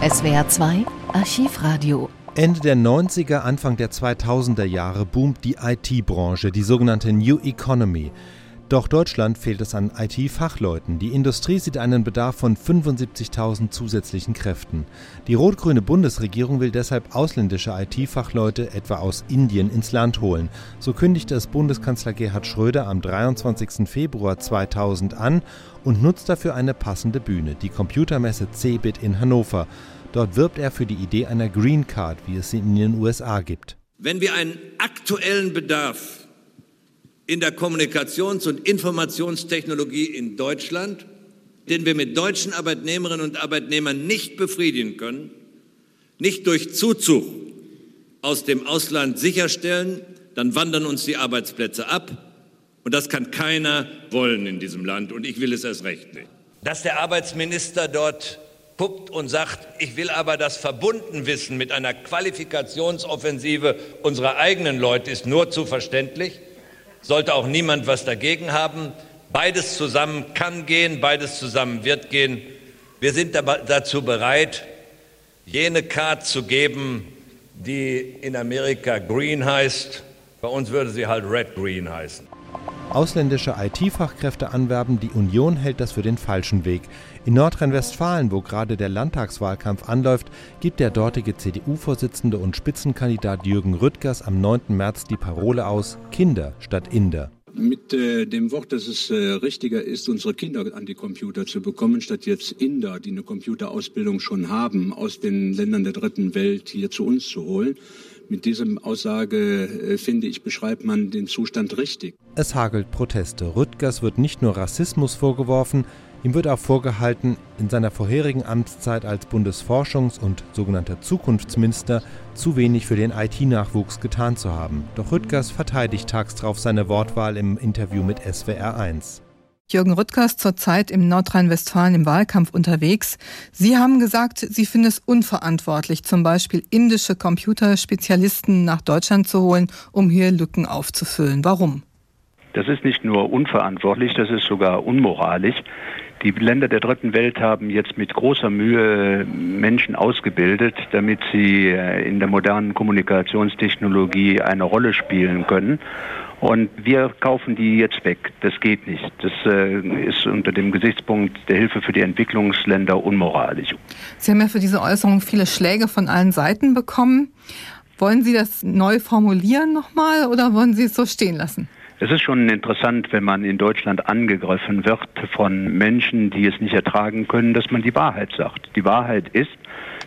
SWR 2 Archivradio. Ende der 90er, Anfang der 2000er Jahre boomt die IT-Branche, die sogenannte New Economy. Doch Deutschland fehlt es an IT-Fachleuten. Die Industrie sieht einen Bedarf von 75.000 zusätzlichen Kräften. Die rot-grüne Bundesregierung will deshalb ausländische IT-Fachleute etwa aus Indien ins Land holen. So kündigte es Bundeskanzler Gerhard Schröder am 23. Februar 2000 an und nutzt dafür eine passende Bühne, die Computermesse CeBIT in Hannover. Dort wirbt er für die Idee einer Green Card, wie es sie in den USA gibt. Wenn wir einen aktuellen Bedarf in der Kommunikations- und Informationstechnologie in Deutschland, den wir mit deutschen Arbeitnehmerinnen und Arbeitnehmern nicht befriedigen können, nicht durch Zuzug aus dem Ausland sicherstellen, dann wandern uns die Arbeitsplätze ab. Und das kann keiner wollen in diesem Land. Und ich will es erst recht nicht. Dass der Arbeitsminister dort puppt und sagt, ich will aber das verbunden wissen mit einer Qualifikationsoffensive unserer eigenen Leute, ist nur zu verständlich sollte auch niemand was dagegen haben. Beides zusammen kann gehen, beides zusammen wird gehen. Wir sind dazu bereit, jene Card zu geben, die in Amerika Green heißt. Bei uns würde sie halt Red Green heißen. Ausländische IT-Fachkräfte anwerben, die Union hält das für den falschen Weg. In Nordrhein-Westfalen, wo gerade der Landtagswahlkampf anläuft, gibt der dortige CDU-Vorsitzende und Spitzenkandidat Jürgen Rüttgers am 9. März die Parole aus Kinder statt Inder. Mit äh, dem Wort, dass es äh, richtiger ist, unsere Kinder an die Computer zu bekommen, statt jetzt Inder, die eine Computerausbildung schon haben, aus den Ländern der dritten Welt hier zu uns zu holen. Mit diesem Aussage, äh, finde ich, beschreibt man den Zustand richtig. Es hagelt Proteste. Rüttgers wird nicht nur Rassismus vorgeworfen, ihm wird auch vorgehalten, in seiner vorherigen Amtszeit als Bundesforschungs- und sogenannter Zukunftsminister zu wenig für den IT-Nachwuchs getan zu haben. Doch Rüttgers verteidigt tags drauf seine Wortwahl im Interview mit SWR 1. Jürgen Rüttgers zurzeit im Nordrhein-Westfalen im Wahlkampf unterwegs. Sie haben gesagt, Sie finden es unverantwortlich, zum Beispiel indische Computerspezialisten nach Deutschland zu holen, um hier Lücken aufzufüllen. Warum? Das ist nicht nur unverantwortlich, das ist sogar unmoralisch. Die Länder der dritten Welt haben jetzt mit großer Mühe Menschen ausgebildet, damit sie äh, in der modernen Kommunikationstechnologie eine Rolle spielen können. Und wir kaufen die jetzt weg. Das geht nicht. Das äh, ist unter dem Gesichtspunkt der Hilfe für die Entwicklungsländer unmoralisch. Sie haben ja für diese Äußerung viele Schläge von allen Seiten bekommen. Wollen Sie das neu formulieren nochmal oder wollen Sie es so stehen lassen? Es ist schon interessant, wenn man in Deutschland angegriffen wird von Menschen, die es nicht ertragen können, dass man die Wahrheit sagt. Die Wahrheit ist,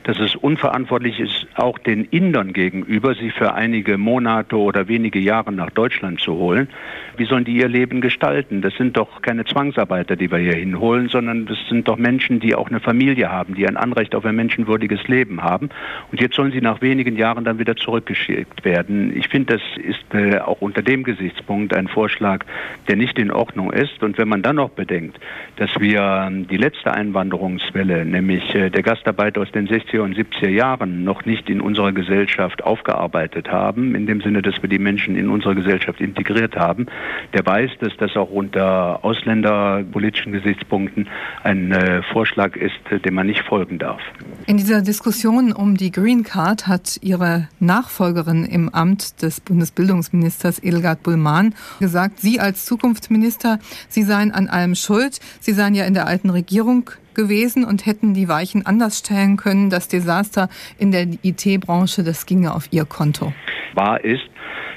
dass es unverantwortlich ist, auch den Indern gegenüber, sie für einige Monate oder wenige Jahre nach Deutschland zu holen. Wie sollen die ihr Leben gestalten? Das sind doch keine Zwangsarbeiter, die wir hier hinholen, sondern das sind doch Menschen, die auch eine Familie haben, die ein Anrecht auf ein menschenwürdiges Leben haben. Und jetzt sollen sie nach wenigen Jahren dann wieder zurückgeschickt werden. Ich finde, das ist äh, auch unter dem Gesichtspunkt ein Vorschlag, der nicht in Ordnung ist. Und wenn man dann noch bedenkt, dass wir ähm, die letzte Einwanderungswelle, nämlich äh, der Gastarbeit aus den 60 60er und 70er Jahren noch nicht in unserer Gesellschaft aufgearbeitet haben, in dem Sinne, dass wir die Menschen in unsere Gesellschaft integriert haben, der weiß, dass das auch unter ausländerpolitischen Gesichtspunkten ein äh, Vorschlag ist, dem man nicht folgen darf. In dieser Diskussion um die Green Card hat Ihre Nachfolgerin im Amt des Bundesbildungsministers Edelgard Bullmann gesagt, Sie als Zukunftsminister, Sie seien an allem schuld. Sie seien ja in der alten Regierung gewesen und hätten die Weichen anders stellen können. Das Desaster in der IT-Branche, das ginge auf ihr Konto. Wahr ist,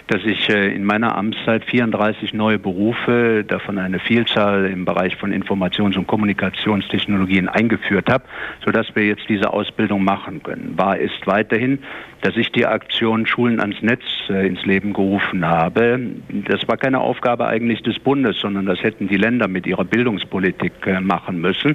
dass ich äh, in meiner Amtszeit 34 neue Berufe, davon eine Vielzahl im Bereich von Informations- und Kommunikationstechnologien eingeführt habe, sodass wir jetzt diese Ausbildung machen können. Wahr ist weiterhin, dass ich die Aktion Schulen ans Netz äh, ins Leben gerufen habe. Das war keine Aufgabe eigentlich des Bundes, sondern das hätten die Länder mit ihrer Bildungspolitik äh, machen müssen.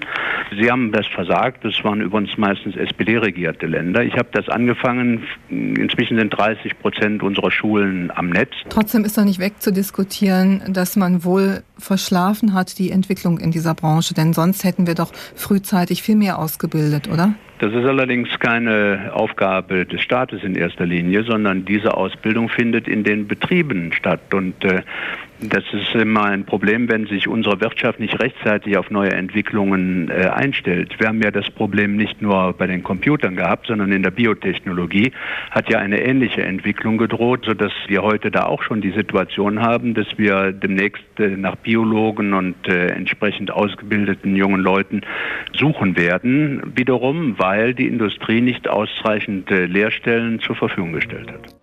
Sie haben das versagt. Das waren übrigens meistens SPD-regierte Länder. Ich habe das angefangen. Inzwischen sind 30 Prozent unserer Schulen am Netz. Trotzdem ist doch nicht wegzudiskutieren, dass man wohl verschlafen hat, die Entwicklung in dieser Branche. Denn sonst hätten wir doch frühzeitig viel mehr ausgebildet, oder? Das ist allerdings keine Aufgabe des Staates in erster Linie, sondern diese Ausbildung findet in den Betrieben statt. Und äh, Das ist immer ein Problem, wenn sich unsere Wirtschaft nicht rechtzeitig auf neue Entwicklungen äh, einstellt. Wir haben ja das Problem nicht nur bei den Computern gehabt, sondern in der Biotechnologie hat ja eine ähnliche Entwicklung gedroht, sodass wir heute da auch schon die Situation haben, dass wir demnächst äh, nach Biologen und äh, entsprechend ausgebildeten jungen Leuten suchen werden. Wiederum, weil die Industrie nicht ausreichend äh, Lehrstellen zur Verfügung gestellt hat.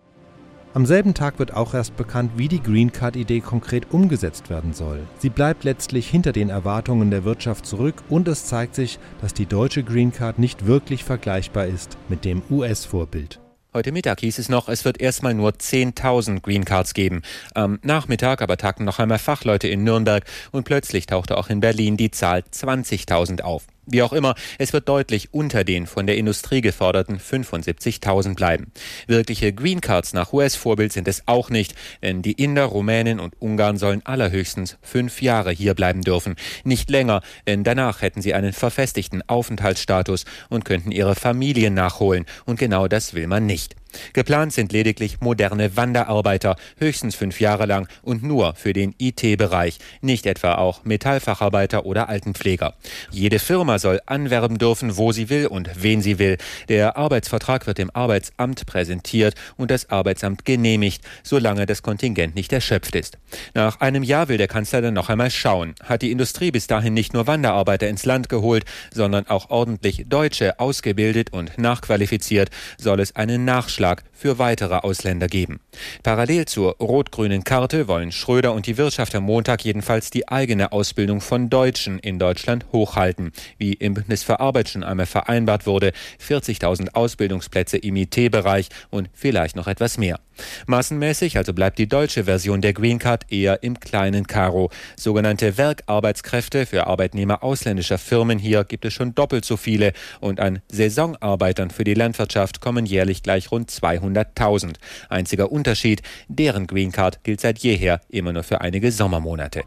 Am selben Tag wird auch erst bekannt, wie die Green Card-Idee konkret umgesetzt werden soll. Sie bleibt letztlich hinter den Erwartungen der Wirtschaft zurück und es zeigt sich, dass die deutsche Green Card nicht wirklich vergleichbar ist mit dem US-Vorbild. Heute Mittag hieß es noch, es wird erstmal nur 10.000 Green Cards geben. Am Nachmittag aber tagten noch einmal Fachleute in Nürnberg und plötzlich tauchte auch in Berlin die Zahl 20.000 auf. Wie auch immer, es wird deutlich unter den von der Industrie geforderten 75.000 bleiben. Wirkliche Green Cards nach US-Vorbild sind es auch nicht, denn die Inder, Rumänen und Ungarn sollen allerhöchstens fünf Jahre hier bleiben dürfen. Nicht länger, denn danach hätten sie einen verfestigten Aufenthaltsstatus und könnten ihre Familien nachholen. Und genau das will man nicht. Geplant sind lediglich moderne Wanderarbeiter, höchstens fünf Jahre lang und nur für den IT-Bereich, nicht etwa auch Metallfacharbeiter oder Altenpfleger. Jede Firma soll anwerben dürfen, wo sie will und wen sie will. Der Arbeitsvertrag wird dem Arbeitsamt präsentiert und das Arbeitsamt genehmigt, solange das Kontingent nicht erschöpft ist. Nach einem Jahr will der Kanzler dann noch einmal schauen. Hat die Industrie bis dahin nicht nur Wanderarbeiter ins Land geholt, sondern auch ordentlich Deutsche ausgebildet und nachqualifiziert, soll es einen Nachschlag Vorschlag für weitere Ausländer geben. Parallel zur rot-grünen Karte wollen Schröder und die Wirtschaft am Montag jedenfalls die eigene Ausbildung von Deutschen in Deutschland hochhalten. Wie im Bündnis für Arbeit schon einmal vereinbart wurde, 40.000 Ausbildungsplätze im IT-Bereich und vielleicht noch etwas mehr. Massenmäßig also bleibt die deutsche Version der Green Card eher im kleinen Karo. Sogenannte Werkarbeitskräfte für Arbeitnehmer ausländischer Firmen hier gibt es schon doppelt so viele und an Saisonarbeitern für die Landwirtschaft kommen jährlich gleich rund 200.000. Einziger Unterschied, deren Green Card gilt seit jeher immer nur für einige Sommermonate.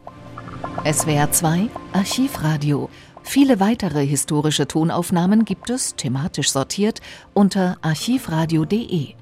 SWR 2 Archivradio. Viele weitere historische Tonaufnahmen gibt es, thematisch sortiert, unter archivradio.de.